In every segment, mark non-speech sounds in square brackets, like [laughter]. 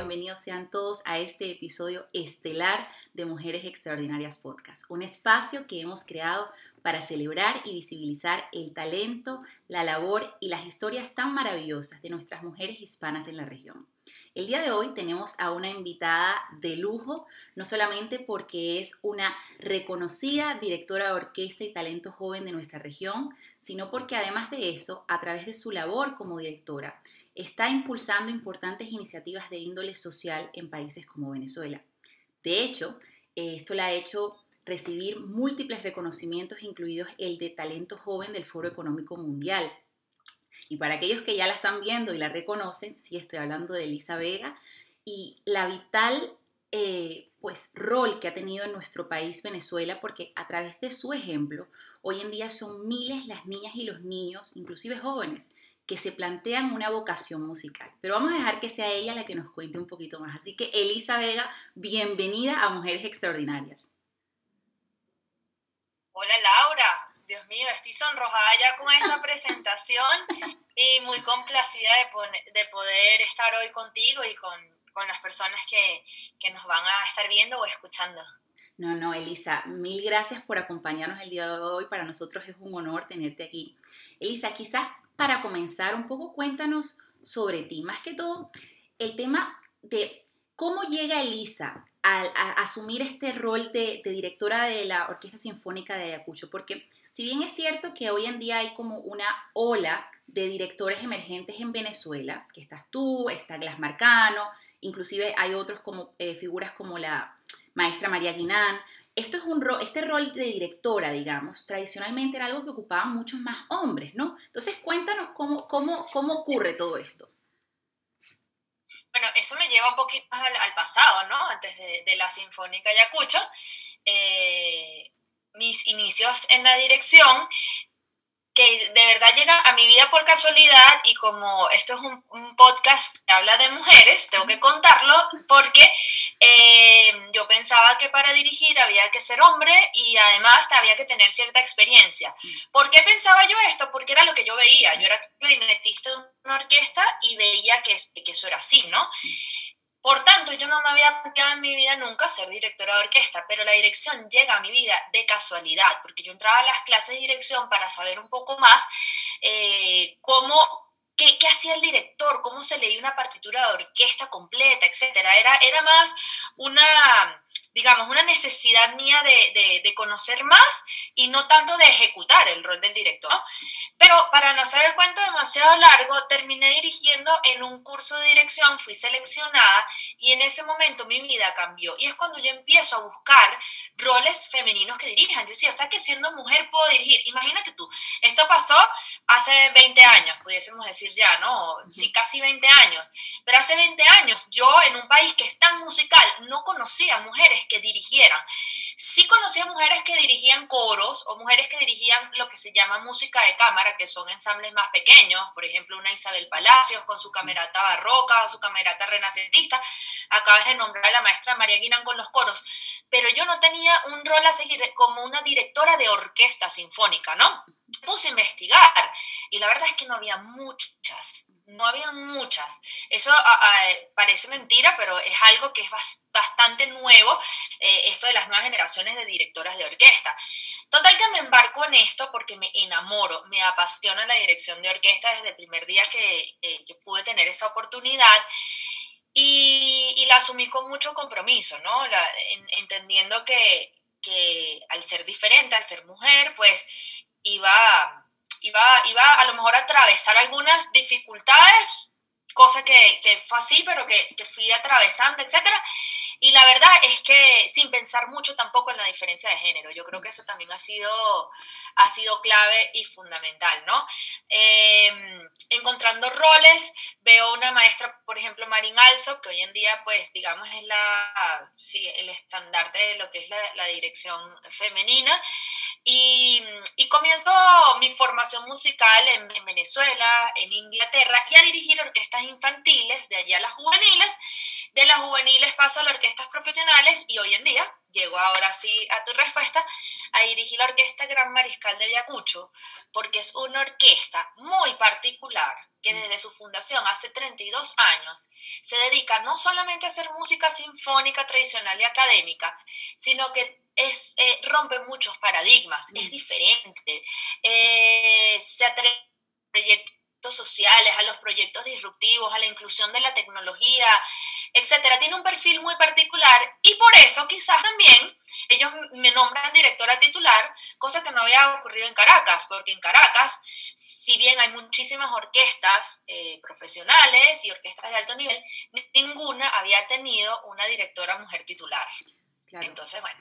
bienvenidos sean todos a este episodio estelar de Mujeres Extraordinarias Podcast, un espacio que hemos creado para celebrar y visibilizar el talento, la labor y las historias tan maravillosas de nuestras mujeres hispanas en la región. El día de hoy tenemos a una invitada de lujo, no solamente porque es una reconocida directora de orquesta y talento joven de nuestra región, sino porque además de eso, a través de su labor como directora, está impulsando importantes iniciativas de índole social en países como Venezuela. De hecho, eh, esto la ha hecho recibir múltiples reconocimientos, incluidos el de talento joven del Foro Económico Mundial. Y para aquellos que ya la están viendo y la reconocen, sí estoy hablando de Elisa Vega y la vital eh, pues, rol que ha tenido en nuestro país Venezuela, porque a través de su ejemplo, hoy en día son miles las niñas y los niños, inclusive jóvenes, que se plantean una vocación musical. Pero vamos a dejar que sea ella la que nos cuente un poquito más. Así que Elisa Vega, bienvenida a Mujeres Extraordinarias. Hola Laura, Dios mío, estoy sonrojada ya con esa [laughs] presentación y muy complacida de, poder estar hoy contigo y con, las personas que, que nos van a estar viendo o escuchando. No, no, Elisa, mil gracias por acompañarnos el día de hoy. Para nosotros es un honor tenerte aquí. Elisa, quizás para comenzar un poco, cuéntanos sobre ti. Más que todo, el tema de cómo llega Elisa a, asumir este rol de, directora de la Orquesta Sinfónica de Ayacucho, porque si bien es cierto que hoy en día hay como una ola de directores emergentes en Venezuela, que estás tú, está Glas Marcano, inclusive hay otros como eh, figuras como la maestra María Guinán, esto es un este rol de directora, digamos, tradicionalmente era algo que ocupaban muchos más hombres, ¿no? Entonces cuéntanos cómo, cómo, cómo ocurre todo esto. Bueno, eso me lleva un poquito más al, pasado, ¿no? Antes de, la Sinfónica Ayacucho. Eh, mis inicios en la dirección que de verdad llega a mi vida por casualidad y como esto es un, podcast que habla de mujeres, tengo que contarlo porque eh, yo pensaba que para dirigir había que ser hombre y además había que tener cierta experiencia. ¿Por qué pensaba yo esto? Porque era lo que yo veía. Yo era clarinetista de una orquesta y veía que, que eso era así, ¿no? Por tanto, yo no me había planteado en mi vida nunca ser directora de orquesta, pero la dirección llega a mi vida de casualidad, porque yo entraba a las clases de dirección para saber un poco más eh, cómo ¿Qué, ¿Qué, hacía el director? ¿Cómo se leía una partitura de orquesta completa, etcétera? Era, era más una, digamos, una necesidad mía de, de, conocer más y no tanto de ejecutar el rol del director. Pero para no hacer el cuento demasiado largo, terminé dirigiendo en un curso de dirección, fui seleccionada y en ese momento mi vida cambió. Y es cuando yo empiezo a buscar roles femeninos que dirijan. Yo decía, o sea que siendo mujer puedo dirigir. Imagínate tú, esto pasó hace 20 años, pudiésemos decir ya, ¿no? Sí, casi 20 años. Pero hace 20 años yo en un país que es tan musical no conocía mujeres que dirigieran. Sí conocía mujeres que dirigían coros o mujeres que dirigían lo que se llama música de cámara, que son ensambles más pequeños, por ejemplo, una Isabel Palacios con su camerata barroca o su camerata renacentista. Acabas de nombrar a la maestra María Guinan con los coros, pero yo no tenía un rol a seguir como una directora de orquesta sinfónica, ¿no? puse a investigar y la verdad es que no había muchas, no había muchas. Eso ah, ah, parece mentira, pero es algo que es bastante nuevo, eh, esto de las nuevas generaciones de directoras de orquesta. Total que me embarco en esto porque me enamoro, me apasiona la dirección de orquesta desde el primer día que, eh, pude tener esa oportunidad. Y, la asumí con mucho compromiso, ¿no? entendiendo que, que al ser diferente, al ser mujer, pues iba, iba, iba a lo mejor a atravesar algunas dificultades, cosa que, que fue así, pero que, que fui atravesando, etcétera. Y la verdad es que sin pensar mucho tampoco en la diferencia de género, yo creo que eso también ha sido, ha sido clave y fundamental, ¿no? Em, encontrando roles, veo una maestra, por ejemplo, Marín Alsop, que hoy en día, pues, digamos, es la, sí, el estandarte de lo que es la, la dirección femenina. Y, y, comienzo mi formación musical en, en, Venezuela, en Inglaterra, y a dirigir orquestas infantiles, de allá a las juveniles, de las juveniles paso a las orquestas profesionales y hoy en día, llego ahora sí a tu respuesta, a dirigir la Orquesta Gran Mariscal de Ayacucho, porque es una orquesta muy particular que desde su fundación hace 32 años se dedica no solamente a hacer música sinfónica tradicional y académica, sino que es, eh, rompe muchos paradigmas, es mm. diferente, eh, se atreve a proyectos sociales, a los proyectos disruptivos, a la inclusión de la tecnología, etcétera. Tiene un perfil muy particular y por eso quizás también ellos me nombran directora titular, cosa que no había ocurrido en Caracas, porque en Caracas, si bien hay muchísimas orquestas eh, profesionales y orquestas de alto nivel, ninguna había tenido una directora mujer titular. Entonces, bueno.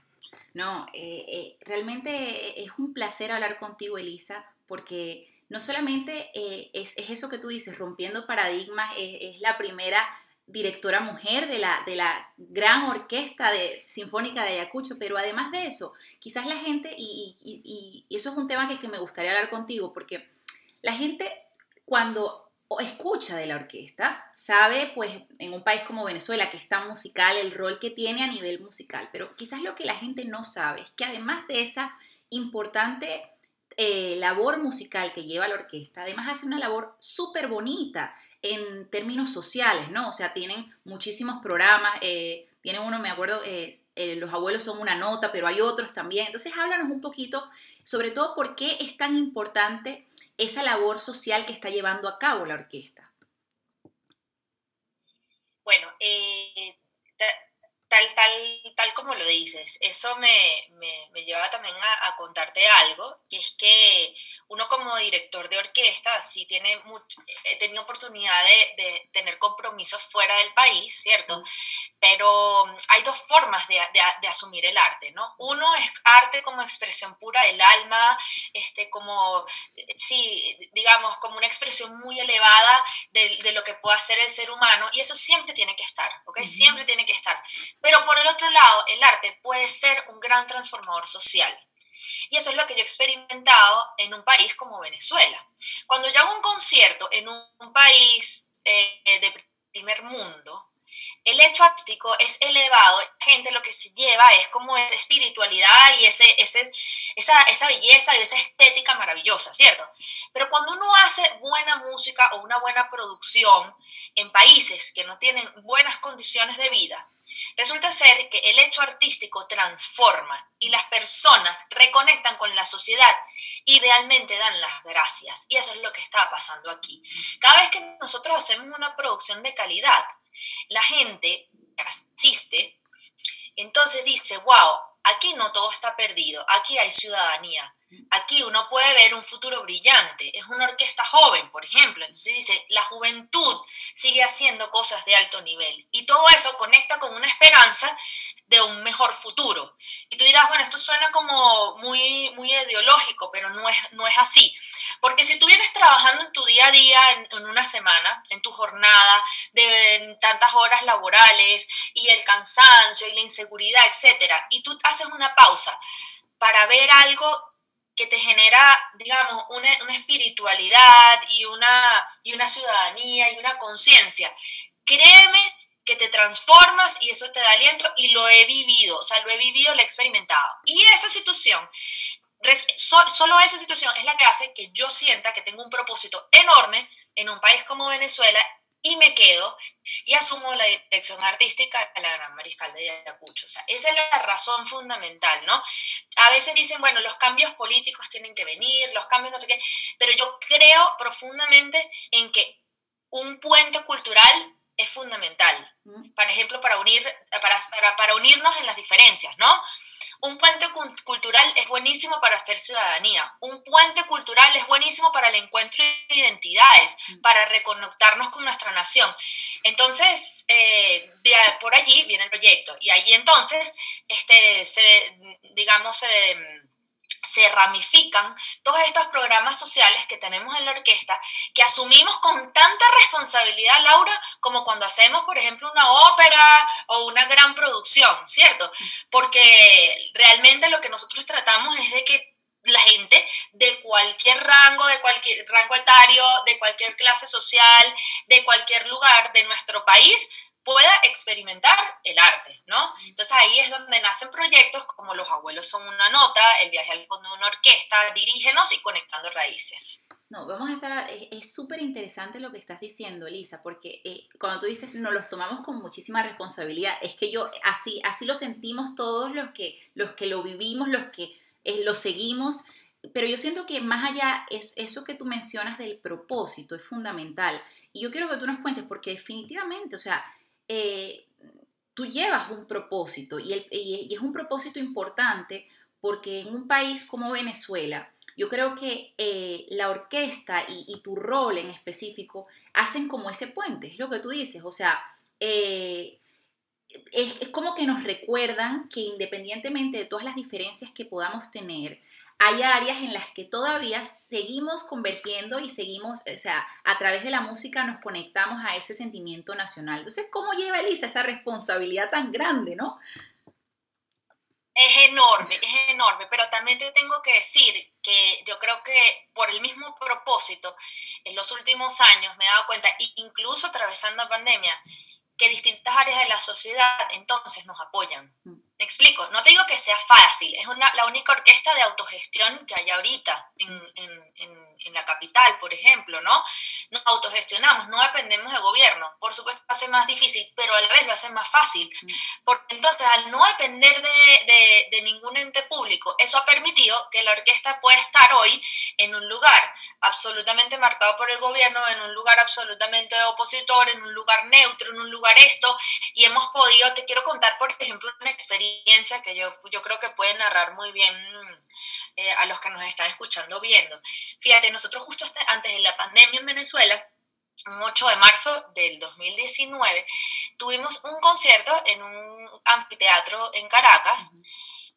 No, eh, eh, realmente es un placer hablar contigo, Elisa, porque no solamente eh, es, eso que tú dices, rompiendo paradigmas, es, la primera directora mujer de la, de la gran orquesta de, sinfónica de Ayacucho, pero además de eso, quizás la gente, y, eso es un tema que, que, me gustaría hablar contigo, porque la gente cuando escucha de la orquesta sabe, pues, en un país como Venezuela, que es tan musical, el rol que tiene a nivel musical, pero quizás lo que la gente no sabe es que además de esa importante eh, labor musical que lleva la orquesta, además hace una labor súper bonita en términos sociales, ¿no? O sea, tienen muchísimos programas, eh, tienen uno, me acuerdo, eh, Los abuelos son una nota, pero hay otros también. Entonces, háblanos un poquito, sobre todo, por qué es tan importante esa labor social que está llevando a cabo la orquesta. Bueno, eh, tal, tal, tal como lo dices, eso me, me, me lleva también a, a, contarte algo, que es que uno como director de orquesta sí tiene mucho, he tenido oportunidad de, de, tener compromisos fuera del país, ¿cierto? Pero hay dos formas de, de, asumir el arte, ¿no? Uno es arte como expresión pura del alma, este, como, sí, digamos, como una expresión muy elevada de, lo que puede hacer el ser humano, y eso siempre tiene que estar, ¿ok? Siempre tiene que estar. Pero por el otro lado, el arte puede ser un gran transformador social. Y eso es lo que yo he experimentado en un país como Venezuela. Cuando yo hago un concierto en un, país eh, de primer mundo, el hecho artístico es elevado, gente lo que se lleva es como esa espiritualidad y ese, ese, esa, esa belleza y esa estética maravillosa, ¿cierto? Pero cuando uno hace buena música o una buena producción en países que no tienen buenas condiciones de vida, Resulta ser que el hecho artístico transforma y las personas reconectan con la sociedad y realmente dan las gracias. Y eso es lo que está pasando aquí. Cada vez que nosotros hacemos una producción de calidad, la gente asiste, entonces dice, wow, aquí no todo está perdido, aquí hay ciudadanía, Aquí uno puede ver un futuro brillante. Es una orquesta joven, por ejemplo. Entonces dice, la juventud sigue haciendo cosas de alto nivel. Y todo eso conecta con una esperanza de un mejor futuro. Y tú dirás, bueno, esto suena como muy, muy ideológico, pero no es, no es así. Porque si tú vienes trabajando en tu día a día, en, una semana, en tu jornada, de tantas horas laborales, y el cansancio, y la inseguridad, etcétera, y tú haces una pausa para ver algo que te genera, digamos, una, una espiritualidad y una, y una ciudadanía y una conciencia. Créeme que te transformas y eso te da aliento y lo he vivido, o sea, lo he vivido, lo he experimentado. Y esa situación, solo esa situación es la que hace que yo sienta que tengo un propósito enorme en un país como Venezuela y me quedo y asumo la dirección artística de la Gran Mariscal de Ayacucho. O sea, esa es la razón fundamental, ¿no? A veces dicen, bueno, los cambios políticos tienen que venir, los cambios no sé qué, pero yo creo profundamente en que un puente cultural es fundamental, mm. por ejemplo, para, unir, para, para, para unirnos en las diferencias, ¿no? Un puente cultural es buenísimo para hacer ciudadanía. Un puente cultural es buenísimo para el encuentro de identidades, mm. para reconectarnos con nuestra nación. Entonces, eh, por allí viene el proyecto. Y allí entonces, este, se, digamos, se se ramifican todos estos programas sociales que tenemos en la orquesta, que asumimos con tanta responsabilidad, Laura, como cuando hacemos, por ejemplo, una ópera o una gran producción, ¿cierto? Porque realmente lo que nosotros tratamos es de que la gente de cualquier rango, de cualquier rango etario, de cualquier clase social, de cualquier lugar de nuestro país, pueda experimentar el arte, ¿no? Entonces ahí es donde nacen proyectos como Los abuelos son una nota, El viaje al fondo de una orquesta, Dirígenos y Conectando Raíces. No, vamos a estar, es súper interesante lo que estás diciendo, Elisa, porque eh, cuando tú dices nos los tomamos con muchísima responsabilidad, es que yo así, así lo sentimos todos los que, los que lo vivimos, los que eh, lo seguimos, pero yo siento que más allá es eso que tú mencionas del propósito es fundamental. Y yo quiero que tú nos cuentes, porque definitivamente, o sea, eh, tú llevas un propósito y, es un propósito importante porque en un país como Venezuela, yo creo que eh, la orquesta y, tu rol en específico hacen como ese puente, es lo que tú dices, o sea, eh, es, como que nos recuerdan que independientemente de todas las diferencias que podamos tener, hay áreas en las que todavía seguimos convergiendo y seguimos, o sea, a través de la música nos conectamos a ese sentimiento nacional. Entonces, ¿cómo lleva Elisa esa responsabilidad tan grande, no? es enorme, es enorme, pero también te tengo que decir que yo creo que por el mismo propósito, en los últimos años me he dado cuenta, incluso atravesando la pandemia, que distintas áreas de la sociedad entonces nos apoyan. Mm. Me explico, no te digo que sea fácil, es la única orquesta de autogestión que hay ahorita en, en, en, en, la capital, por ejemplo, ¿no? Nos autogestionamos, no dependemos de gobierno. Por supuesto, lo hace más difícil, pero a la vez lo hace más fácil. Mm. Porque entonces, al no depender de, de, de ningún ente público, eso ha permitido que la orquesta pueda estar hoy en un lugar absolutamente marcado por el gobierno, en un lugar absolutamente opositor, en un lugar neutro, en un lugar esto, y hemos podido, te quiero contar, por ejemplo, una experiencia que yo, yo creo que puede narrar muy bien eh, a los que nos están escuchando viendo. Fíjate, nosotros justo antes de la pandemia en Venezuela, un 8 de marzo del 2019, tuvimos un concierto en un anfiteatro en Caracas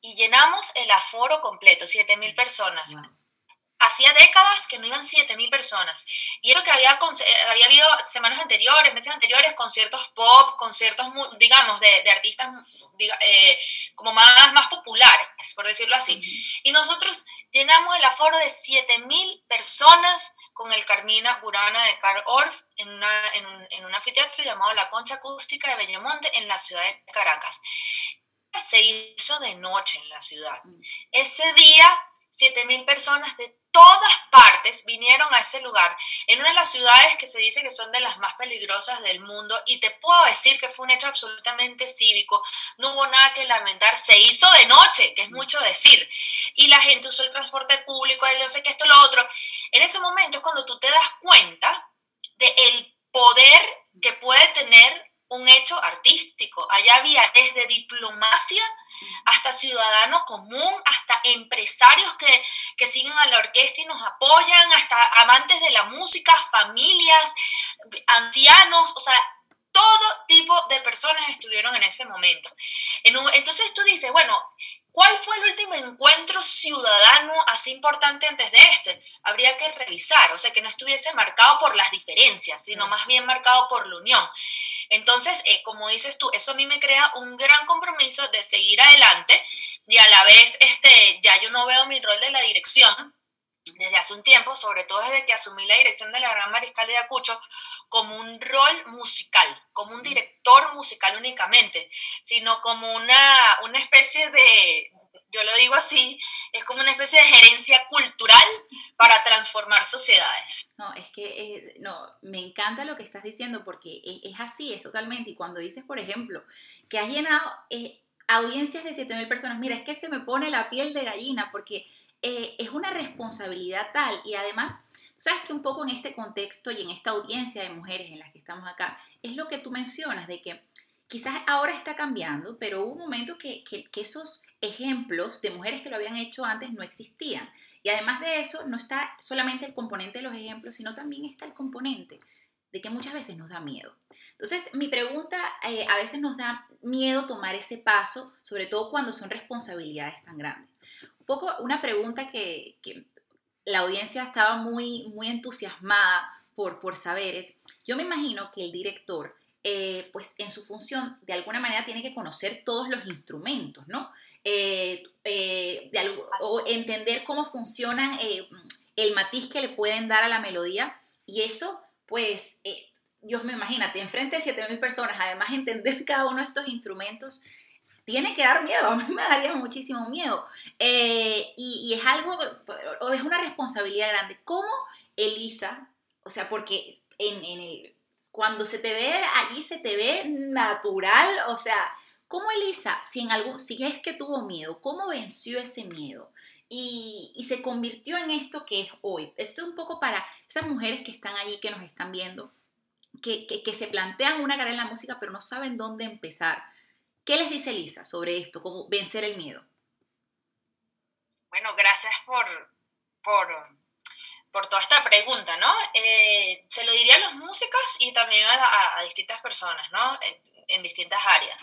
y llenamos el aforo completo, 7.000 personas hacía décadas que no iban 7.000 personas. Y eso que había, eh, había habido semanas anteriores, meses anteriores, conciertos pop, conciertos, digamos, de, de artistas eh, como más, más populares, por decirlo así. Y nosotros llenamos el aforo de 7.000 personas con el Carmina Burana de Carl Orff en, una, en, un, en un anfiteatro llamado La Concha Acústica de Bellomonte en la ciudad de Caracas. Se hizo de noche en la ciudad. Ese día, 7.000 personas de todas partes vinieron a ese lugar, en una de las ciudades que se dice que son de las más peligrosas del mundo, y te puedo decir que fue un hecho absolutamente cívico, no hubo nada que lamentar, se hizo de noche, que es mucho decir, y la gente usó el transporte público, no sé qué, esto, lo otro. En ese momento es cuando tú te das cuenta del el poder que puede tener un hecho artístico. Allá había desde diplomacia hasta ciudadano común, hasta empresarios que, que siguen a la orquesta y nos apoyan, hasta amantes de la música, familias, ancianos, o sea, todo tipo de personas estuvieron en ese momento. entonces tú dices, bueno, ¿Cuál fue el último encuentro ciudadano así importante antes de este? Habría que revisar, o sea, que no estuviese marcado por las diferencias, sino más bien marcado por la unión. Entonces, eh, como dices tú, eso a mí me crea un gran compromiso de seguir adelante y a la vez, este, ya yo no veo mi rol de la dirección desde hace un tiempo, sobre todo desde que asumí la dirección de la Gran Mariscal de Acucho, como un rol musical, como un director musical únicamente, sino como una, una especie de, yo lo digo así, es como una especie de gerencia cultural para transformar sociedades. No, es que eh, no, me encanta lo que estás diciendo porque es, así, es totalmente. Y cuando dices, por ejemplo, que has llenado eh, audiencias de 7.000 personas, mira, es que se me pone la piel de gallina porque eh, es una responsabilidad tal y además, sabes que un poco en este contexto y en esta audiencia de mujeres en las que estamos acá, es lo que tú mencionas de que quizás ahora está cambiando, pero hubo un momento que, que, esos ejemplos de mujeres que lo habían hecho antes no existían. Y además de eso, no está solamente el componente de los ejemplos, sino también está el componente de que muchas veces nos da miedo. Entonces, mi pregunta, eh, a veces nos da miedo tomar ese paso, sobre todo cuando son responsabilidades tan grandes. Un poco una pregunta que, que la audiencia estaba muy, muy entusiasmada por, por saber es, yo me imagino que el director eh, pues en su función de alguna manera tiene que conocer todos los instrumentos, ¿no? Eh, eh, o entender cómo funcionan el matiz que le pueden dar a la melodía y eso pues Dios me imagínate, enfrente de 7.000 personas, además entender [laughs] cada uno de estos instrumentos, tiene que dar miedo, [laughs] a mí me daría muchísimo miedo. Eh, y, es algo, es una responsabilidad grande. ¿Cómo Elisa, o sea, porque en, el, cuando se te ve allí, se te ve natural, o sea, ¿cómo Elisa, si, en algo, si es que tuvo miedo, cómo venció ese miedo? Y, y, se convirtió en esto que es hoy. Esto es un poco para esas mujeres que están allí, que nos están viendo, que, que, que se plantean una carrera en la música, pero no saben dónde empezar. ¿Qué les dice Elisa sobre esto, cómo vencer el miedo? Bueno, gracias por, por, toda esta pregunta, ¿no? Eh, se lo diría a los músicos y también a, distintas personas, ¿no? en distintas áreas.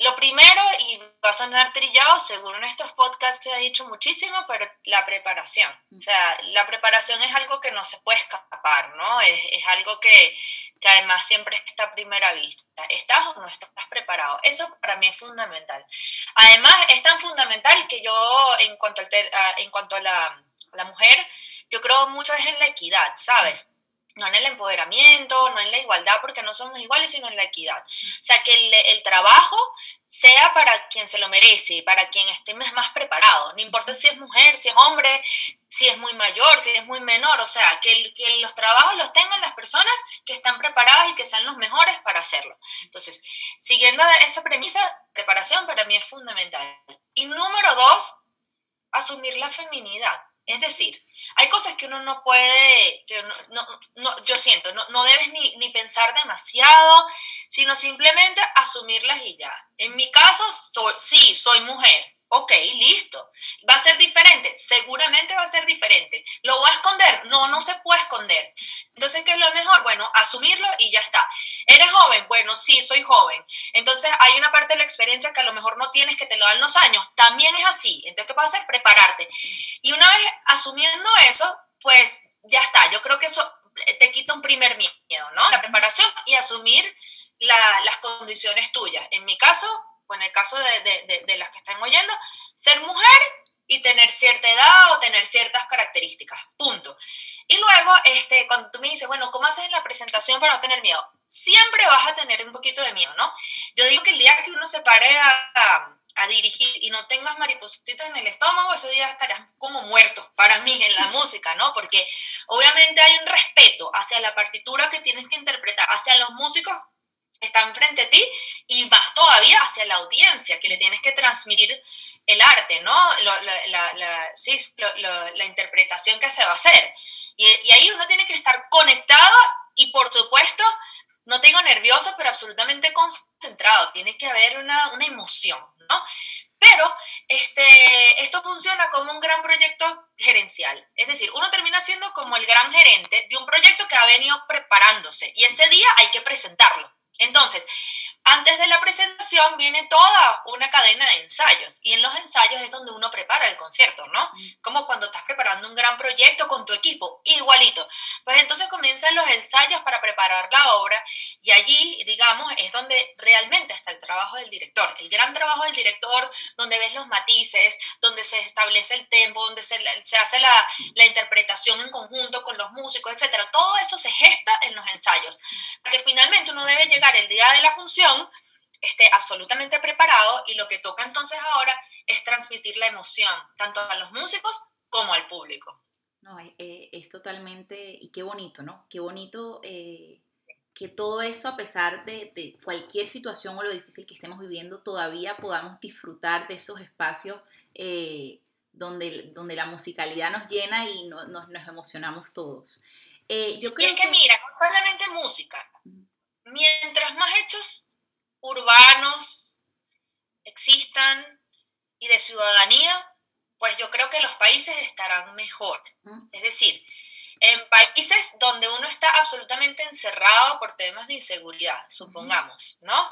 Lo primero, y va a sonar trillado, según estos podcasts se ha dicho muchísimo, pero la preparación. O sea, la preparación es algo que no se puede escapar, ¿no? Es, es algo que, que, además siempre está a primera vista. ¿Estás o no estás preparado? Eso para mí es fundamental. Además, es tan fundamental que yo, en cuanto, al en cuanto a la, la mujer, yo creo mucho es en la equidad, ¿sabes? No en el empoderamiento, no en la igualdad, porque no somos iguales, sino en la equidad. O sea, que el, trabajo sea para quien se lo merece, para quien esté más preparado, no importa si es mujer, si es hombre, si es muy mayor, si es muy menor, o sea, que, que los trabajos los tengan las personas que están preparadas y que sean los mejores para hacerlo. Entonces, siguiendo esa premisa, preparación para mí es fundamental. Y número dos, asumir la feminidad. Es decir, hay cosas que uno no puede, que no, yo siento, no, no debes ni, ni, pensar demasiado, sino simplemente asumirlas y ya. En mi caso, soy, sí, soy mujer, Ok, listo. ¿Va a ser diferente? Seguramente va a ser diferente. ¿Lo voy a esconder? No, no se puede esconder. Entonces, ¿qué es lo mejor? Bueno, asumirlo y ya está. ¿Eres joven? Bueno, sí, soy joven. Entonces, hay una parte de la experiencia que a lo mejor no tienes que te lo dan los años. También es así. Entonces, ¿qué puedes hacer? Prepararte. Y una vez asumiendo eso, pues ya está. Yo creo que eso te quita un primer miedo, ¿no? La preparación y asumir las condiciones tuyas. En mi caso, o en el caso de, las que están oyendo, ser mujer y tener cierta edad o tener ciertas características, punto. Y luego, este, cuando tú me dices, bueno, ¿cómo haces en la presentación para no tener miedo? Siempre vas a tener un poquito de miedo, ¿no? Yo digo que el día que uno se pare a, a dirigir y no tengas maripositas en el estómago, ese día estarás como muerto para mí en la [laughs] música, ¿no? Porque obviamente hay un respeto hacia la partitura que tienes que interpretar, hacia los músicos están frente a ti y más todavía hacia la audiencia, que le tienes que transmitir el arte, ¿no? la, sí, la, interpretación que se va a hacer. Y, y, ahí uno tiene que estar conectado y, por supuesto, no tengo nervioso, pero absolutamente concentrado. Tiene que haber una, una emoción, ¿no? Pero este, esto funciona como un gran proyecto gerencial. Es decir, uno termina siendo como el gran gerente de un proyecto que ha venido preparándose y ese día hay que presentarlo. Entonces, antes de la presentación viene toda una cadena de ensayos y en los ensayos es donde uno prepara el concierto, ¿no? Mm. Como cuando estás preparando un gran proyecto con tu equipo, igualito. Pues entonces comienzan los ensayos para preparar la obra y allí, digamos, es donde realmente está el trabajo del director. El gran trabajo del director, donde ves los matices, donde se establece el tempo, donde se, hace la, la, interpretación en conjunto con los músicos, etc. Todo eso se gesta en los ensayos. Porque finalmente uno debe llegar el día de la función esté absolutamente preparado y lo que toca entonces ahora es transmitir la emoción, tanto a los músicos como al público. No, es, totalmente, y qué bonito, ¿no? Qué bonito eh, que todo eso, a pesar de, cualquier situación o lo difícil que estemos viviendo, todavía podamos disfrutar de esos espacios eh, donde, donde la musicalidad nos llena y nos, nos, emocionamos todos. Eh, yo creo y es que, mira, no solamente música. Mientras más hechos urbanos existan y de ciudadanía, pues yo creo que los países estarán mejor. Es decir, en países donde uno está absolutamente encerrado por temas de inseguridad, supongamos, ¿no?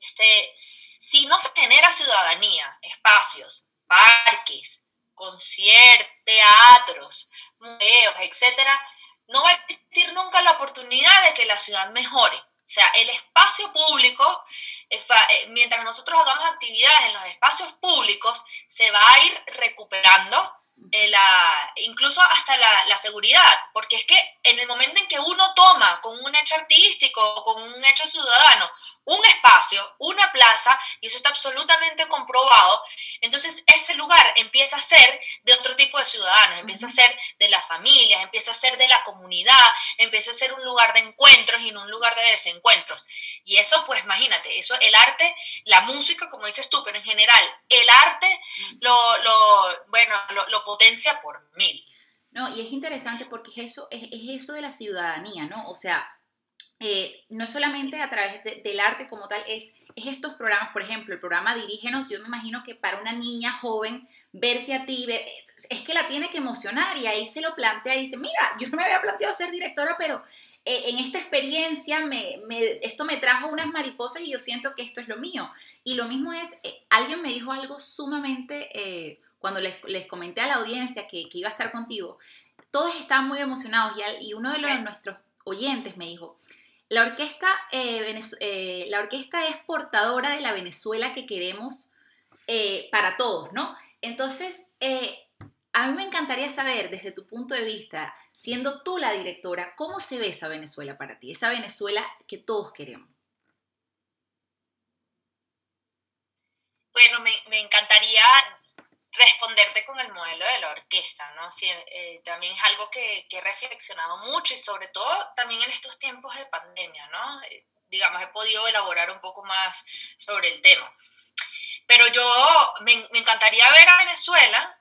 Este, si no se genera ciudadanía, espacios, parques, conciertos, teatros, museos, etcétera, no va a existir nunca la oportunidad de que la ciudad mejore. O sea, el espacio público, eh, eh, mientras nosotros hagamos actividades en los espacios públicos, se va a ir recuperando eh, la, incluso hasta la, la, seguridad, porque es que en el momento en que uno toma con un hecho artístico, con un hecho ciudadano, un espacio, una plaza, y eso está absolutamente comprobado, entonces ese lugar empieza a ser de otro tipo de ciudadanos, empieza a ser de las familias, empieza a ser de la comunidad, empieza a ser un lugar de encuentros y no un lugar de desencuentros. Y eso, pues imagínate, eso, el arte, la música, como dices tú, pero en general, el arte lo, lo bueno, lo, potencia por mil. No, y es interesante porque es eso, es, es eso de la ciudadanía, ¿no? O sea, eh, no solamente a través del arte como tal, es, es, estos programas, por ejemplo, el programa Dirígenos, yo me imagino que para una niña joven, verte a ti, es que la tiene que emocionar y ahí se lo plantea y dice, mira, yo no me había planteado ser directora, pero eh, en esta experiencia me, esto me trajo unas mariposas y yo siento que esto es lo mío. Y lo mismo es, eh, alguien me dijo algo sumamente, cuando les, les, comenté a la audiencia que, que, iba a estar contigo, todos estaban muy emocionados y, y uno de, los, de nuestros oyentes me dijo, la orquesta, eh, eh, la orquesta es portadora de la Venezuela que queremos eh, para todos, ¿no? Entonces, a mí me encantaría saber, desde tu punto de vista, siendo tú la directora, ¿cómo se ve esa Venezuela para ti? Esa Venezuela que todos queremos. Bueno, me, me encantaría responderte con el modelo de la orquesta, ¿no? Eh, también es algo que, he reflexionado mucho y sobre todo también en estos tiempos de pandemia, ¿no? Eh, digamos, he podido elaborar un poco más sobre el tema. Pero yo me, me encantaría ver a Venezuela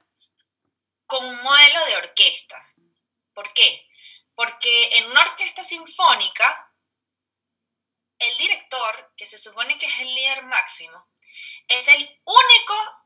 con un modelo de orquesta. ¿Por qué? Porque en una orquesta sinfónica, el director, que se supone que es el líder máximo, es el único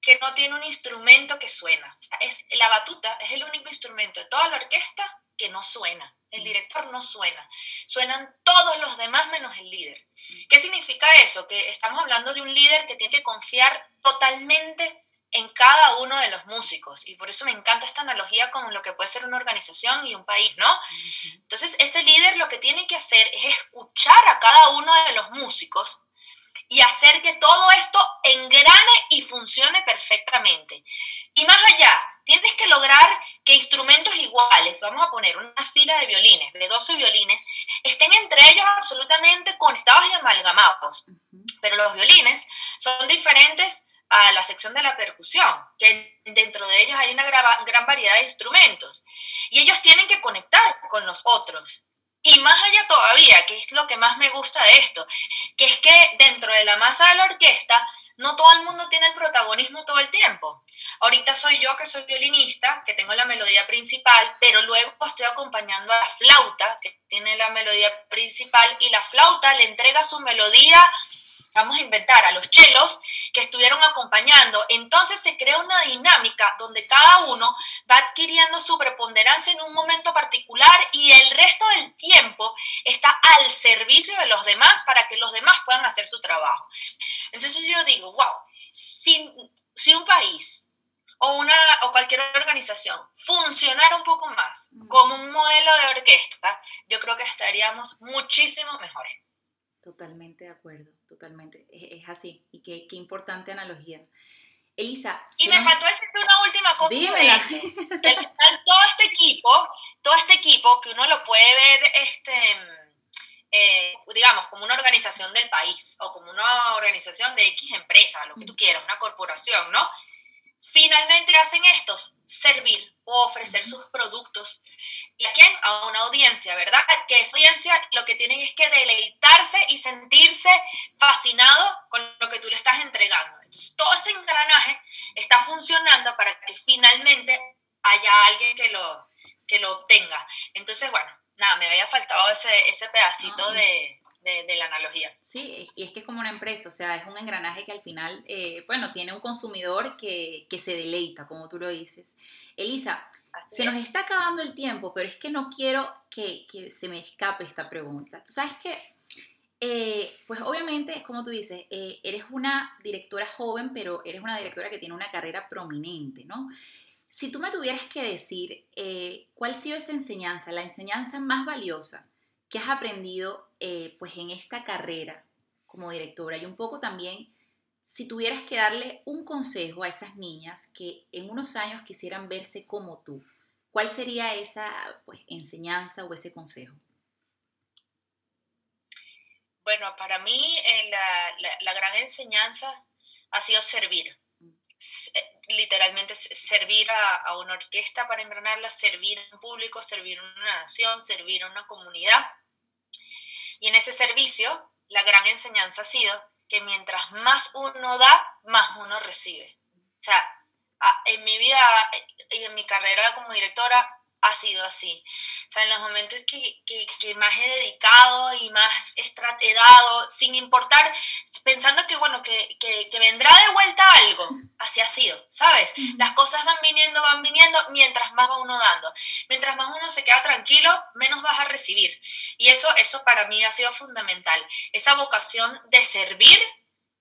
que no tiene un instrumento que suena. es, la batuta es el único instrumento de toda la orquesta que no suena. El director no suena. Suenan todos los demás menos el líder. ¿Qué significa eso? Que estamos hablando de un líder que tiene que confiar totalmente en cada uno de los músicos. Y por eso me encanta esta analogía con lo que puede ser una organización y un país, ¿no? Entonces, ese líder lo que tiene que hacer es escuchar a cada uno de los músicos y hacer que todo esto engrane y funcione perfectamente. Y más allá, tienes que lograr que instrumentos iguales, vamos a poner una fila de violines, de 12 violines, estén entre ellos absolutamente conectados y amalgamados. Pero los violines son diferentes a la sección de la percusión, que dentro de ellos hay una gran variedad de instrumentos. Y ellos tienen que conectar con los otros. Y más allá todavía, que es lo que más me gusta de esto, que es que dentro de la masa de la orquesta no todo el mundo tiene el protagonismo todo el tiempo. Ahorita soy yo que soy violinista, que tengo la melodía principal, pero luego estoy acompañando a la flauta, que tiene la melodía principal, y la flauta le entrega su melodía vamos a inventar a los chelos que estuvieron acompañando. Entonces se crea una dinámica donde cada uno va adquiriendo su preponderancia en un momento particular y el resto del tiempo está al servicio de los demás para que los demás puedan hacer su trabajo. Entonces yo digo, wow, si, si un país o, una, o cualquier organización funcionara un poco más como un modelo de orquesta, yo creo que estaríamos muchísimo mejor. Totalmente de acuerdo, totalmente. Es, así. Y qué, qué, importante analogía. Elisa. Y me faltó decirte una última cosa. Dímela. Que al final todo este equipo, todo este equipo que uno lo puede ver, este, eh, digamos, como una organización del país o como una organización de X empresa, lo que tú quieras, una corporación, ¿no? Finalmente hacen estos, servir o ofrecer sus productos ¿Y a quién? A una audiencia, ¿verdad? Que esa audiencia lo que tienen es que deleitarse y sentirse fascinado con lo que tú le estás entregando. Entonces, todo ese engranaje está funcionando para que finalmente haya alguien que lo, que lo obtenga. Entonces, bueno, nada, me había faltado ese, ese pedacito de, de, la analogía. Sí, y es que es como una empresa, o sea, es un engranaje que al final, eh, bueno, tiene un consumidor que, que, se deleita, como tú lo dices. Elisa, se nos está acabando el tiempo, pero es que no quiero que, que se me escape esta pregunta. Tú sabes que, eh, pues obviamente, es como tú dices, eh, eres una directora joven, pero eres una directora que tiene una carrera prominente, ¿no? Si tú me tuvieras que decir cuál ha sido esa enseñanza, la enseñanza más valiosa que has aprendido eh, pues en esta carrera como directora y un poco también si tuvieras que darle un consejo a esas niñas que en unos años quisieran verse como tú, ¿cuál sería esa pues, enseñanza o ese consejo? Bueno, para mí eh, la, gran enseñanza ha sido servir. Eh, literalmente servir a, una orquesta para engranarla, servir en público, servir a una nación, servir a una comunidad. Y en ese servicio, la gran enseñanza ha sido que mientras más uno da, más uno recibe. O sea, en mi vida y en mi carrera como directora, ha sido así. O sea, en los momentos que, que, que más he dedicado y más he dado, sin importar, pensando que, bueno, que, que, vendrá de vuelta algo, así ha sido, ¿sabes? Las cosas van viniendo, van viniendo, mientras más va uno dando. Mientras más uno se queda tranquilo, menos vas a recibir. Y eso, eso para mí ha sido fundamental. Esa vocación de servir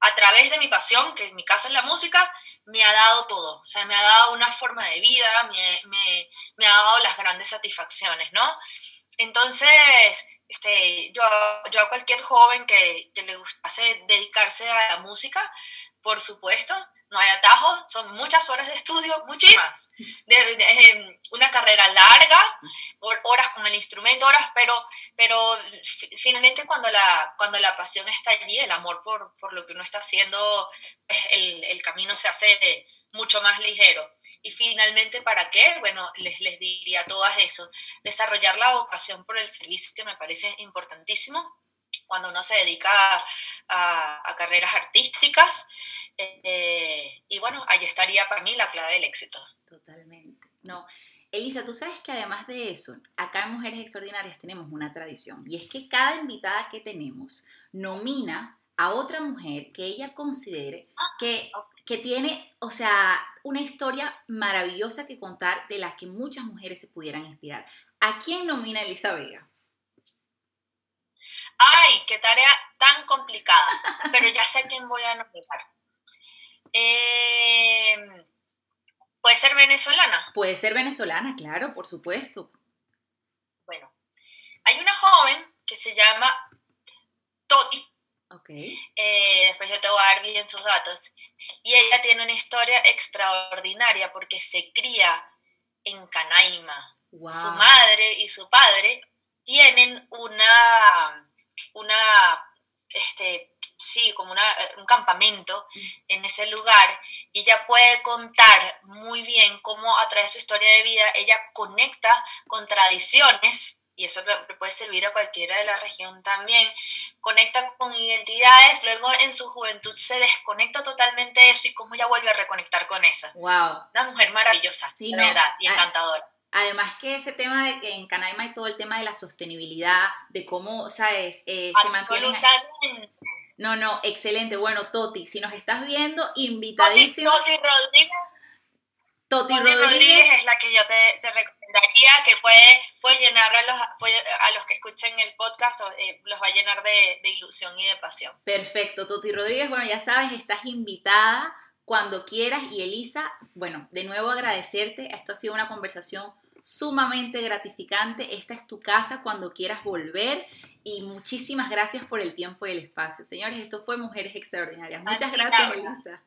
a través de mi pasión, que en mi caso es la música, me ha dado todo. O sea, me ha dado una forma de vida, me, me, me ha dado las grandes satisfacciones, ¿no? Entonces, este, yo, yo a cualquier joven que, que le gustase dedicarse a la música, por supuesto, no hay atajos, son muchas horas de estudio, muchísimas. De, em, una carrera larga, horas con el instrumento, horas, pero, pero finalmente cuando la, cuando la pasión está allí, el amor por, por lo que uno está haciendo, pues, el, el, camino se hace mucho más ligero. Y finalmente, ¿para qué? Bueno, les, les diría todas eso. Desarrollar la vocación por el servicio que me parece importantísimo cuando uno se dedica a, carreras artísticas. Eh, y bueno, ahí estaría para mí la clave del éxito. Totalmente. No. Elisa, tú sabes que además de eso, acá en Mujeres Extraordinarias tenemos una tradición y es que cada invitada que tenemos nomina a otra mujer que ella considere que, que tiene, o sea, una historia maravillosa que contar de la que muchas mujeres se pudieran inspirar. ¿A quién nomina Elisa Vega? ¡Ay, qué tarea tan complicada! Pero ya sé quién voy a nominar. Em, ¿Puede ser venezolana? Puede ser venezolana, claro, por supuesto. Bueno, hay una joven que se llama Toti. Ok. Eh, después yo te voy a dar bien sus datos. Y ella tiene una historia extraordinaria porque se cría en Canaima. Su madre y su padre tienen una una, este, sí, como una, un campamento en ese lugar y ella puede contar muy bien cómo a través de su historia de vida ella conecta con tradiciones y eso le puede servir a cualquiera de la región también, conecta con identidades, luego en su juventud se desconecta totalmente de eso y cómo ella vuelve a reconectar con esa. Wow. Una mujer maravillosa, sí, verdad, y ah, encantadora. Además que ese tema de que en Canaima hay todo el tema de la sostenibilidad, de cómo, ¿sabes? Eh, se mantienen... No, no, excelente. Bueno, Toti, si nos estás viendo, invitadísimo. Toti, Rodríguez. Toti, Rodríguez. es la que yo te, recomendaría, que puede, puede llenar a los, a los que escuchen el podcast, eh, los va a llenar de, de ilusión y de pasión. Perfecto, Toti Rodríguez, bueno, ya sabes, estás invitada cuando quieras. Y Elisa, bueno, de nuevo agradecerte. Esto ha sido una conversación sumamente gratificante. Esta es tu casa cuando quieras volver. Y muchísimas gracias por el tiempo y el espacio. Señores, esto fue Mujeres Extraordinarias. Muchas gracias, Elisa.